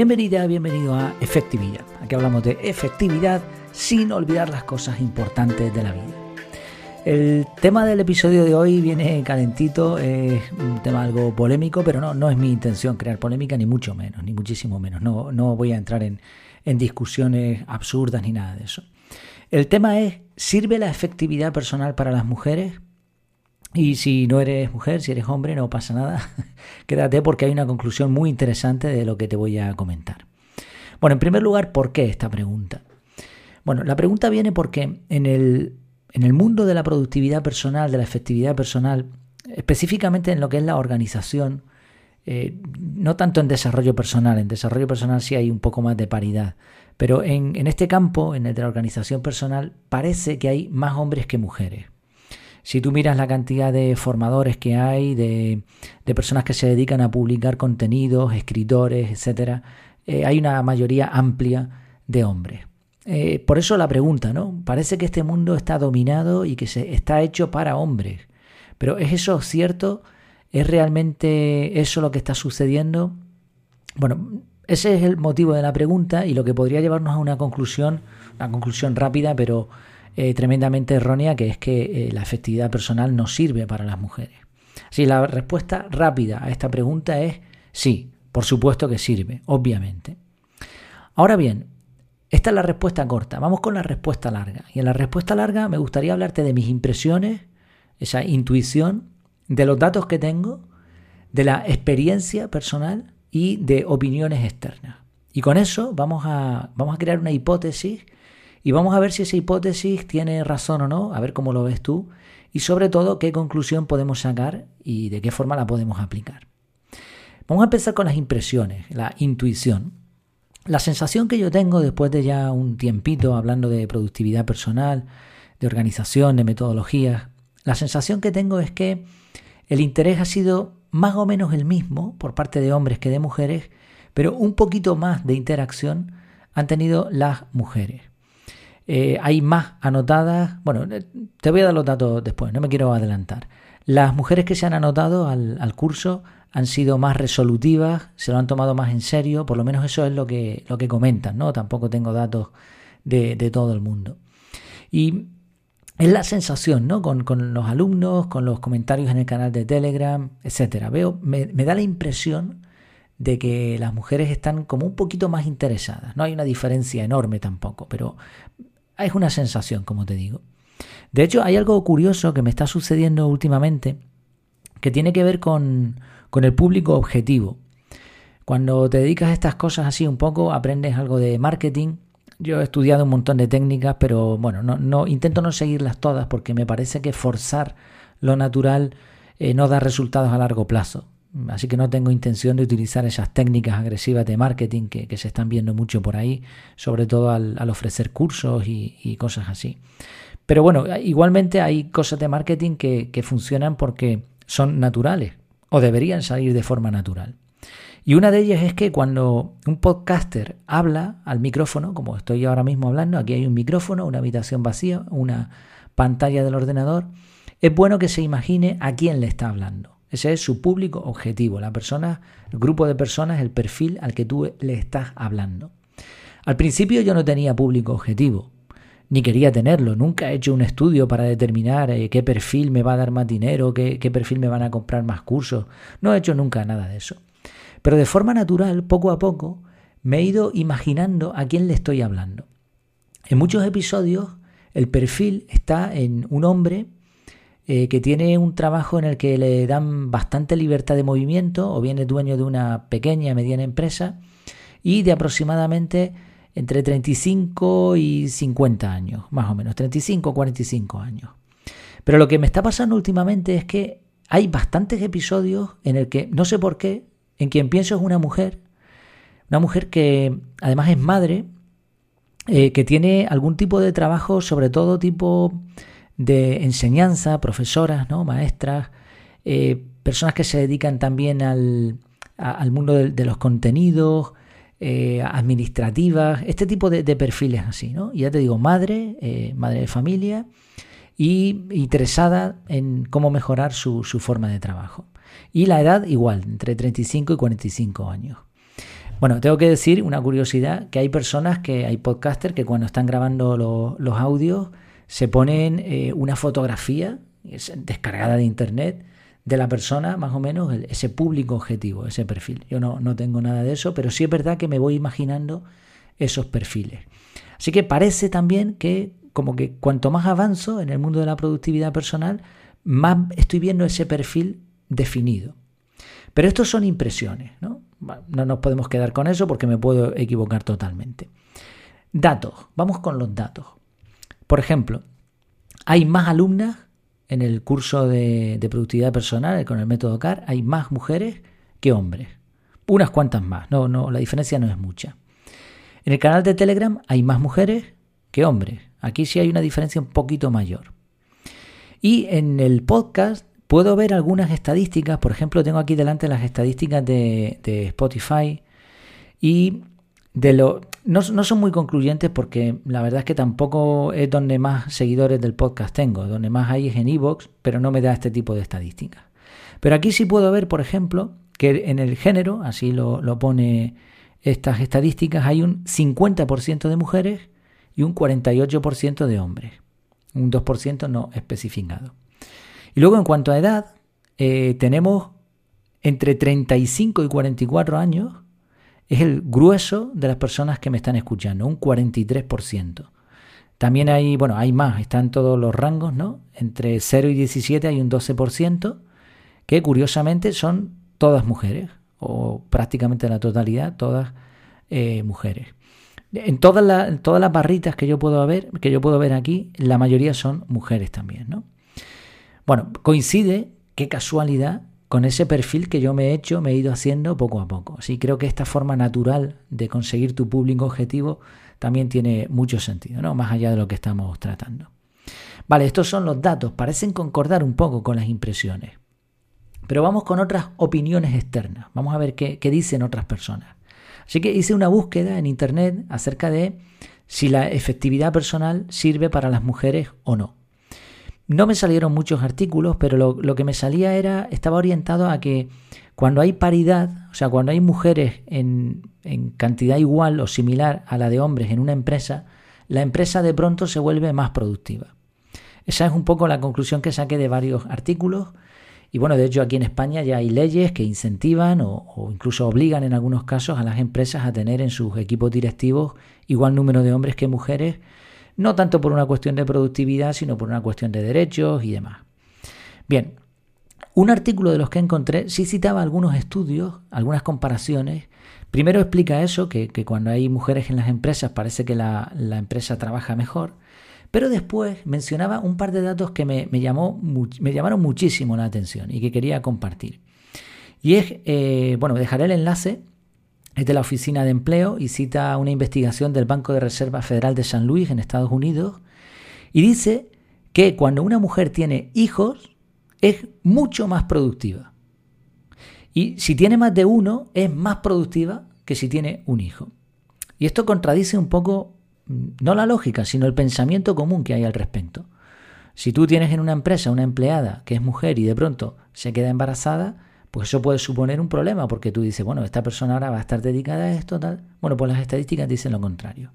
Bienvenida, bienvenido a Efectividad. Aquí hablamos de efectividad sin olvidar las cosas importantes de la vida. El tema del episodio de hoy viene calentito, es un tema algo polémico, pero no, no es mi intención crear polémica, ni mucho menos, ni muchísimo menos. No, no voy a entrar en, en discusiones absurdas ni nada de eso. El tema es, ¿sirve la efectividad personal para las mujeres? Y si no eres mujer, si eres hombre, no pasa nada. Quédate porque hay una conclusión muy interesante de lo que te voy a comentar. Bueno, en primer lugar, ¿por qué esta pregunta? Bueno, la pregunta viene porque en el, en el mundo de la productividad personal, de la efectividad personal, específicamente en lo que es la organización, eh, no tanto en desarrollo personal, en desarrollo personal sí hay un poco más de paridad, pero en, en este campo, en el de la organización personal, parece que hay más hombres que mujeres. Si tú miras la cantidad de formadores que hay, de, personas que se dedican a publicar contenidos, escritores, etc., eh, hay una mayoría amplia de hombres. Eh, por eso la pregunta, ¿no? Parece que este mundo está dominado y que se, está hecho para hombres. Pero ¿es eso cierto? ¿Es realmente eso lo que está sucediendo? Bueno, ese es el motivo de la pregunta y lo que podría llevarnos a una conclusión, una conclusión rápida, pero eh, tremendamente errónea, que es que eh, la efectividad personal no sirve para las mujeres. Si la respuesta rápida a esta pregunta es sí, por supuesto que sirve, obviamente. Ahora bien, esta es la respuesta corta. Vamos con la respuesta larga. Y en la respuesta larga me gustaría hablarte de mis impresiones, esa intuición, de los datos que tengo, de la experiencia personal y de opiniones externas. Y con eso vamos a, vamos a crear una hipótesis y vamos a ver si esa hipótesis tiene razón o no, a ver cómo lo ves tú y sobre todo qué conclusión podemos sacar y de qué forma la podemos aplicar. Vamos a empezar con las impresiones, la intuición. La sensación que yo tengo después de ya un tiempito hablando de productividad personal, de organización, de metodologías, la sensación que tengo es que el interés ha sido más o menos el mismo por parte de hombres que de mujeres, pero un poquito más de interacción han tenido las mujeres. Eh, hay más anotadas. Bueno, eh, te voy a dar los datos después, no me quiero adelantar. Las mujeres que se han anotado al, curso han sido más resolutivas, se lo han tomado más en serio, por lo menos eso es lo que, lo que comentan, ¿no? Tampoco tengo datos de, todo el mundo. Y es la sensación, ¿no? Con, los alumnos, con los comentarios en el canal de Telegram, etcétera. Veo, me, da la impresión de que las mujeres están como un poquito más interesadas. No hay una diferencia enorme tampoco, pero es una sensación, como te digo. De hecho, hay algo curioso que me está sucediendo últimamente que tiene que ver con, con el público objetivo. Cuando te dedicas a estas cosas así un poco, aprendes algo de marketing. Yo he estudiado un montón de técnicas, pero bueno, no, no intento no seguirlas todas porque me parece que forzar lo natural eh, no da resultados a largo plazo. Así que no tengo intención de utilizar esas técnicas agresivas de marketing que, se están viendo mucho por ahí, sobre todo al, ofrecer cursos y, cosas así. Pero bueno, igualmente hay cosas de marketing que, funcionan porque son naturales o deberían salir de forma natural. Y una de ellas es que cuando un podcaster habla al micrófono, como estoy ahora mismo hablando, aquí hay un micrófono, una habitación vacía, una pantalla del ordenador, es bueno que se imagine a quién le está hablando. Ese es su público objetivo, la persona, el grupo de personas, el perfil al que tú le estás hablando. Al principio yo no tenía público objetivo, ni quería tenerlo. Nunca he hecho un estudio para determinar eh, qué perfil me va a dar más dinero, qué, qué perfil me van a comprar más cursos. No he hecho nunca nada de eso. Pero de forma natural, poco a poco, me he ido imaginando a quién le estoy hablando. En muchos episodios el perfil está en un hombre eh, que tiene un trabajo en el que le dan bastante libertad de movimiento o bien dueño de una pequeña, mediana empresa y de aproximadamente entre 35 y 50 años, más o menos, 35 o 45 años. Pero lo que me está pasando últimamente es que hay bastantes episodios en el que, no sé por qué, en quien pienso es una mujer, una mujer que además es madre, eh, que tiene algún tipo de trabajo, sobre todo tipo de enseñanza, profesoras, ¿no? maestras, eh, personas que se dedican también al, mundo de, los contenidos, eh, administrativas, este tipo de, perfiles así, ¿no? Y ya te digo, madre, eh, madre de familia y interesada en cómo mejorar su, su forma de trabajo. Y la edad igual, entre 35 y 45 años. Bueno, tengo que decir una curiosidad, que hay personas que, hay podcasters que cuando están grabando los audios se ponen eh, una fotografía descargada de internet de la persona, más o menos, ese público objetivo, ese perfil. Yo no, no tengo nada de eso, pero sí es verdad que me voy imaginando esos perfiles. Así que parece también que como que cuanto más avanzo en el mundo de la productividad personal, más estoy viendo ese perfil definido. Pero estos son impresiones, ¿no? No nos podemos quedar con eso porque me puedo equivocar totalmente. Datos, vamos con los datos. Por ejemplo, hay más alumnas en el curso de, productividad personal con el método CAR, hay más mujeres que hombres. Unas cuantas más, no, no, la diferencia no es mucha. En el canal de Telegram hay más mujeres que hombres. Aquí sí hay una diferencia un poquito mayor. Y en el podcast puedo ver algunas estadísticas, por ejemplo, tengo aquí delante las estadísticas de, de Spotify y de lo, no, son muy concluyentes porque la verdad es que tampoco es donde más seguidores del podcast tengo. Donde más hay es en Evox, pero no me da este tipo de estadísticas. Pero aquí sí puedo ver, por ejemplo, que en el género, así lo, lo pone estas estadísticas, hay un 50% de mujeres y un 48% de hombres. Un 2% no especificado. Y luego en cuanto a edad, eh, tenemos entre 35 y 44 años es el grueso de las personas que me están escuchando, un 43%. También hay, bueno, hay más, están todos los rangos, ¿no? Entre 0 y 17 hay un 12%, que curiosamente son todas mujeres, o prácticamente la totalidad, todas eh, mujeres. En todas, todas las barritas que yo puedo ver, que yo puedo ver aquí, la mayoría son mujeres también, ¿no? Bueno, coincide, qué casualidad, con ese perfil que yo me he hecho, me he ido haciendo poco a poco. Así creo que esta forma natural de conseguir tu público objetivo también tiene mucho sentido, ¿no? Más allá de lo que estamos tratando. Vale, estos son los datos, parecen concordar un poco con las impresiones. Pero vamos con otras opiniones externas. Vamos a ver qué, qué dicen otras personas. Así que hice una búsqueda en internet acerca de si la efectividad personal sirve para las mujeres o no. No me salieron muchos artículos, pero lo, que me salía era, estaba orientado a que cuando hay paridad, o sea, cuando hay mujeres en, en cantidad igual o similar a la de hombres en una empresa, la empresa de pronto se vuelve más productiva. Esa es un poco la conclusión que saqué de varios artículos. Y bueno, de hecho aquí en España ya hay leyes que incentivan o, o, incluso obligan en algunos casos a las empresas a tener en sus equipos directivos igual número de hombres que mujeres no tanto por una cuestión de productividad, sino por una cuestión de derechos y demás. Bien, un artículo de los que encontré sí citaba algunos estudios, algunas comparaciones. Primero explica eso, que, cuando hay mujeres en las empresas parece que la, empresa trabaja mejor. Pero después mencionaba un par de datos que me, llamó, me llamaron muchísimo la atención y que quería compartir. Y es, eh, bueno, dejaré el enlace es de la Oficina de Empleo y cita una investigación del Banco de Reserva Federal de San Luis en Estados Unidos y dice que cuando una mujer tiene hijos es mucho más productiva. Y si tiene más de uno es más productiva que si tiene un hijo. Y esto contradice un poco, mm, no la lógica, sino el pensamiento común que hay al respecto. Si tú tienes en una empresa una empleada que es mujer y de pronto se queda embarazada, pues eso puede suponer un problema porque tú dices, bueno, esta persona ahora va a estar dedicada a esto, tal. Bueno, pues las estadísticas dicen lo contrario.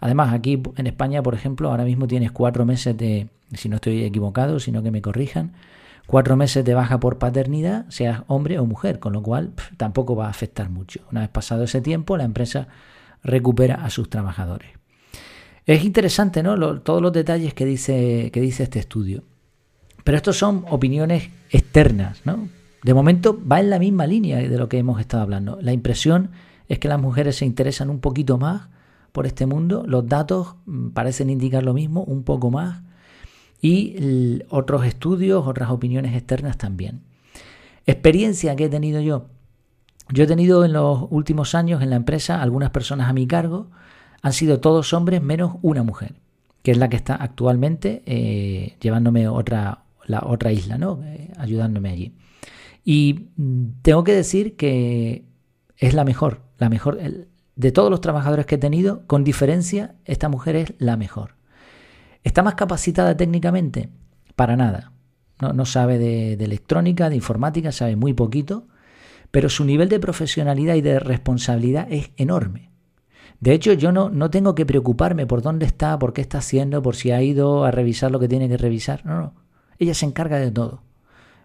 Además, aquí en España, por ejemplo, ahora mismo tienes cuatro meses de, si no estoy equivocado, sino que me corrijan, cuatro meses de baja por paternidad, seas hombre o mujer, con lo cual tampoco va a afectar mucho. Una vez pasado ese tiempo, la empresa recupera a sus trabajadores. Es interesante, ¿no? todos los detalles que dice, que dice este estudio. Pero estos son opiniones externas, ¿no? De momento va en la misma línea de lo que hemos estado hablando. La impresión es que las mujeres se interesan un poquito más por este mundo, los datos mm, parecen indicar lo mismo, un poco más, y otros estudios, otras opiniones externas también. Experiencia que he tenido yo. Yo he tenido en los últimos años en la empresa algunas personas a mi cargo, han sido todos hombres menos una mujer, que es la que está actualmente eh, llevándome otra, la otra isla, ¿no? Eh, ayudándome allí. Y mm, tengo que decir que es la mejor, la mejor. De todos los trabajadores que he tenido, con diferencia, esta mujer es la mejor. ¿Está más capacitada técnicamente? Para nada. No, sabe de, electrónica, de informática, sabe muy poquito, pero su nivel de profesionalidad y de responsabilidad es enorme. De hecho, yo no, no tengo que preocuparme por dónde está, por qué está haciendo, por si ha ido a revisar lo que tiene que revisar. No, no. Ella se encarga de todo.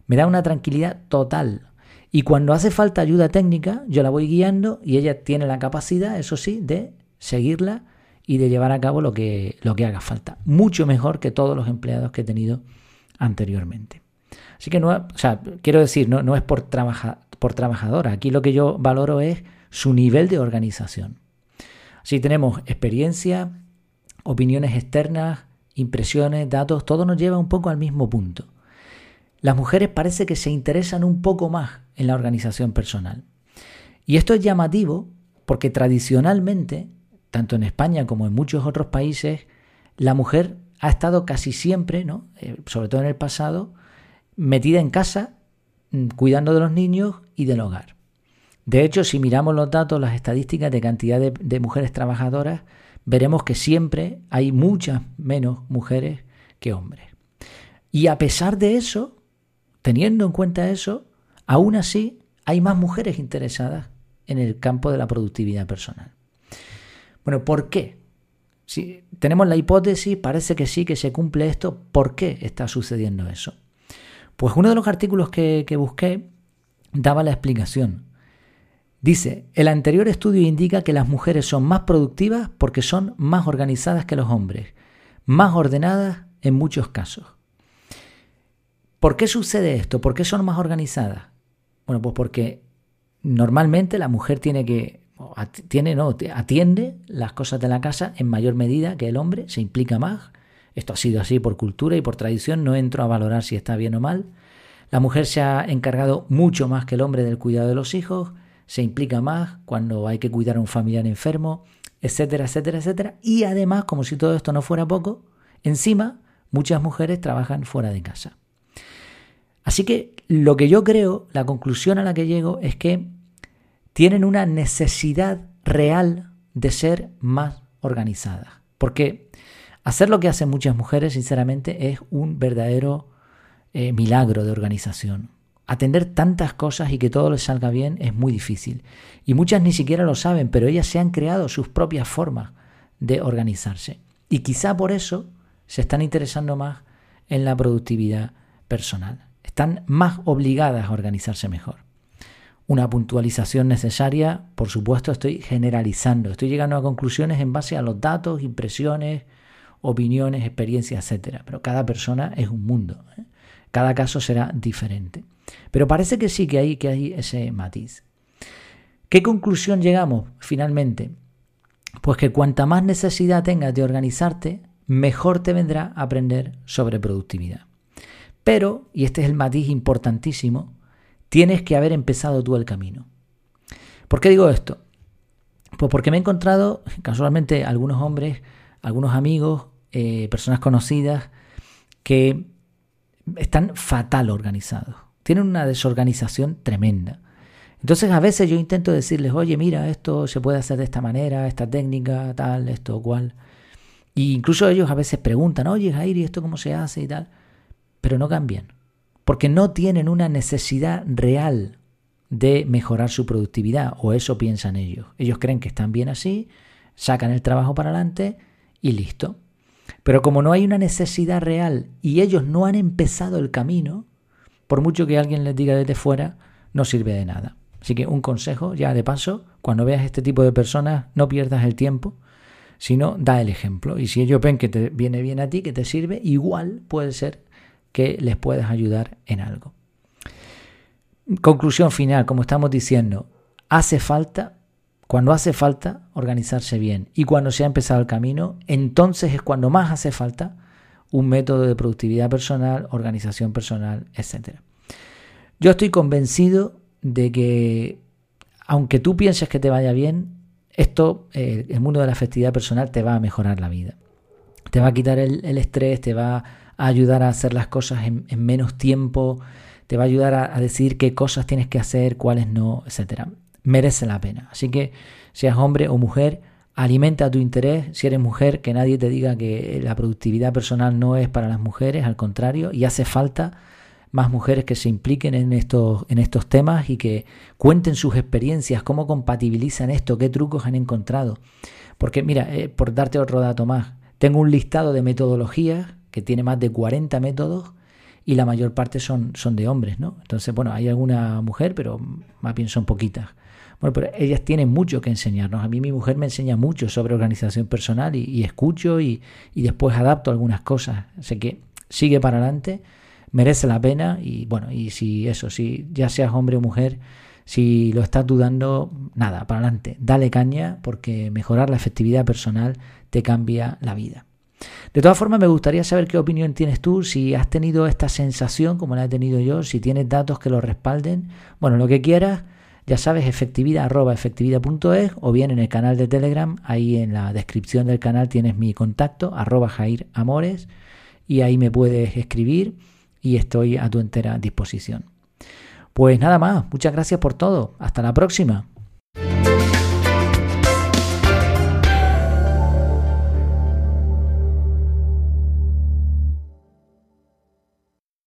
Me da una tranquilidad total. Y cuando hace falta ayuda técnica, yo la voy guiando y ella tiene la capacidad, eso sí, de seguirla y de llevar a cabo lo que, lo que haga falta. Mucho mejor que todos los empleados que he tenido anteriormente. Así que no, o sea, quiero decir, no, no es por, por trabajadora. Aquí lo que yo valoro es su nivel de organización. Si tenemos experiencia, opiniones externas, impresiones, datos, todo nos lleva un poco al mismo punto. Las mujeres parece que se interesan un poco más en la organización personal. Y esto es llamativo porque tradicionalmente, tanto en España como en muchos otros países, la mujer ha estado casi siempre, ¿no? Eh, sobre todo en el pasado, metida en casa, mm, cuidando de los niños y del hogar. De hecho, si miramos los datos, las estadísticas de cantidad de, mujeres trabajadoras, veremos que siempre hay muchas menos mujeres que hombres. Y a pesar de eso, teniendo en cuenta eso, aún así hay más mujeres interesadas en el campo de la productividad personal. Bueno, ¿por qué? Si tenemos la hipótesis, parece que sí, que se cumple esto, ¿por qué está sucediendo eso? Pues uno de los artículos que busqué daba la explicación. Dice, el anterior estudio indica que las mujeres son más productivas porque son más organizadas que los hombres, más ordenadas en muchos casos. ¿Por qué sucede esto? ¿Por qué son más organizadas? Bueno, pues porque normalmente la mujer tiene que tiene no, atiende las cosas de la casa en mayor medida que el hombre, se implica más. Esto ha sido así por cultura y por tradición, no entro a valorar si está bien o mal. La mujer se ha encargado mucho más que el hombre del cuidado de los hijos, se implica más cuando hay que cuidar a un familiar enfermo, etcétera, etcétera, etcétera. Y además, como si todo esto no fuera poco, encima muchas mujeres trabajan fuera de casa. Así que lo que yo creo, la conclusión a la que llego es que tienen una necesidad real de ser más organizadas. Porque hacer lo que hacen muchas mujeres, sinceramente, es un verdadero eh, milagro de organización. Atender tantas cosas y que todo les salga bien es muy difícil. Y muchas ni siquiera lo saben, pero ellas se han creado sus propias formas de organizarse. Y quizá por eso se están interesando más en la productividad personal. Están más obligadas a organizarse mejor. Una puntualización necesaria, por supuesto, estoy generalizando, estoy llegando a conclusiones en base a los datos, impresiones, opiniones, experiencias, etc. Pero cada persona es un mundo. ¿eh? Cada caso será diferente. Pero parece que sí que hay, que hay ese matiz. ¿Qué conclusión llegamos finalmente? Pues que cuanta más necesidad tengas de organizarte, mejor te vendrá aprender sobre productividad. Pero, y este es el matiz importantísimo, tienes que haber empezado tú el camino. ¿Por qué digo esto? Pues porque me he encontrado casualmente algunos hombres, algunos amigos, eh, personas conocidas que están fatal organizados tienen una desorganización tremenda. Entonces a veces yo intento decirles, oye, mira, esto se puede hacer de esta manera, esta técnica, tal, esto cual. Y incluso ellos a veces preguntan, oye, Jair, ¿y esto cómo se hace y tal? Pero no cambian, porque no tienen una necesidad real de mejorar su productividad, o eso piensan ellos. Ellos creen que están bien así, sacan el trabajo para adelante y listo. Pero como no hay una necesidad real y ellos no han empezado el camino, por mucho que alguien les diga desde fuera, no sirve de nada. Así que un consejo ya de paso, cuando veas este tipo de personas, no pierdas el tiempo, sino da el ejemplo. Y si ellos ven que te viene bien a ti, que te sirve, igual puede ser que les puedas ayudar en algo. Conclusión final, como estamos diciendo, hace falta, cuando hace falta, organizarse bien. Y cuando se ha empezado el camino, entonces es cuando más hace falta un método de productividad personal, organización personal, etc. Yo estoy convencido de que, aunque tú pienses que te vaya bien, esto, eh, el mundo de la festividad personal, te va a mejorar la vida. Te va a quitar el, estrés, te va a ayudar a hacer las cosas en, menos tiempo, te va a ayudar a, a, decidir qué cosas tienes que hacer, cuáles no, etc. Merece la pena. Así que, seas hombre o mujer, alimenta tu interés, si eres mujer, que nadie te diga que la productividad personal no es para las mujeres, al contrario, y hace falta más mujeres que se impliquen en estos, en estos temas y que cuenten sus experiencias, cómo compatibilizan esto, qué trucos han encontrado. Porque mira, eh, por darte otro dato más, tengo un listado de metodologías que tiene más de 40 métodos y la mayor parte son, son de hombres, ¿no? Entonces, bueno, hay alguna mujer, pero más bien son poquitas. Bueno, pero ellas tienen mucho que enseñarnos. A mí mi mujer me enseña mucho sobre organización personal y, escucho y, y, después adapto algunas cosas. Así que sigue para adelante, merece la pena y bueno, y si eso, si ya seas hombre o mujer, si lo estás dudando, nada, para adelante, dale caña porque mejorar la efectividad personal te cambia la vida. De todas formas, me gustaría saber qué opinión tienes tú, si has tenido esta sensación como la he tenido yo, si tienes datos que lo respalden. Bueno, lo que quieras ya sabes, efectividad o bien en el canal de Telegram, ahí en la descripción del canal tienes mi contacto, arroba Jair Amores, y ahí me puedes escribir y estoy a tu entera disposición. Pues nada más, muchas gracias por todo, hasta la próxima.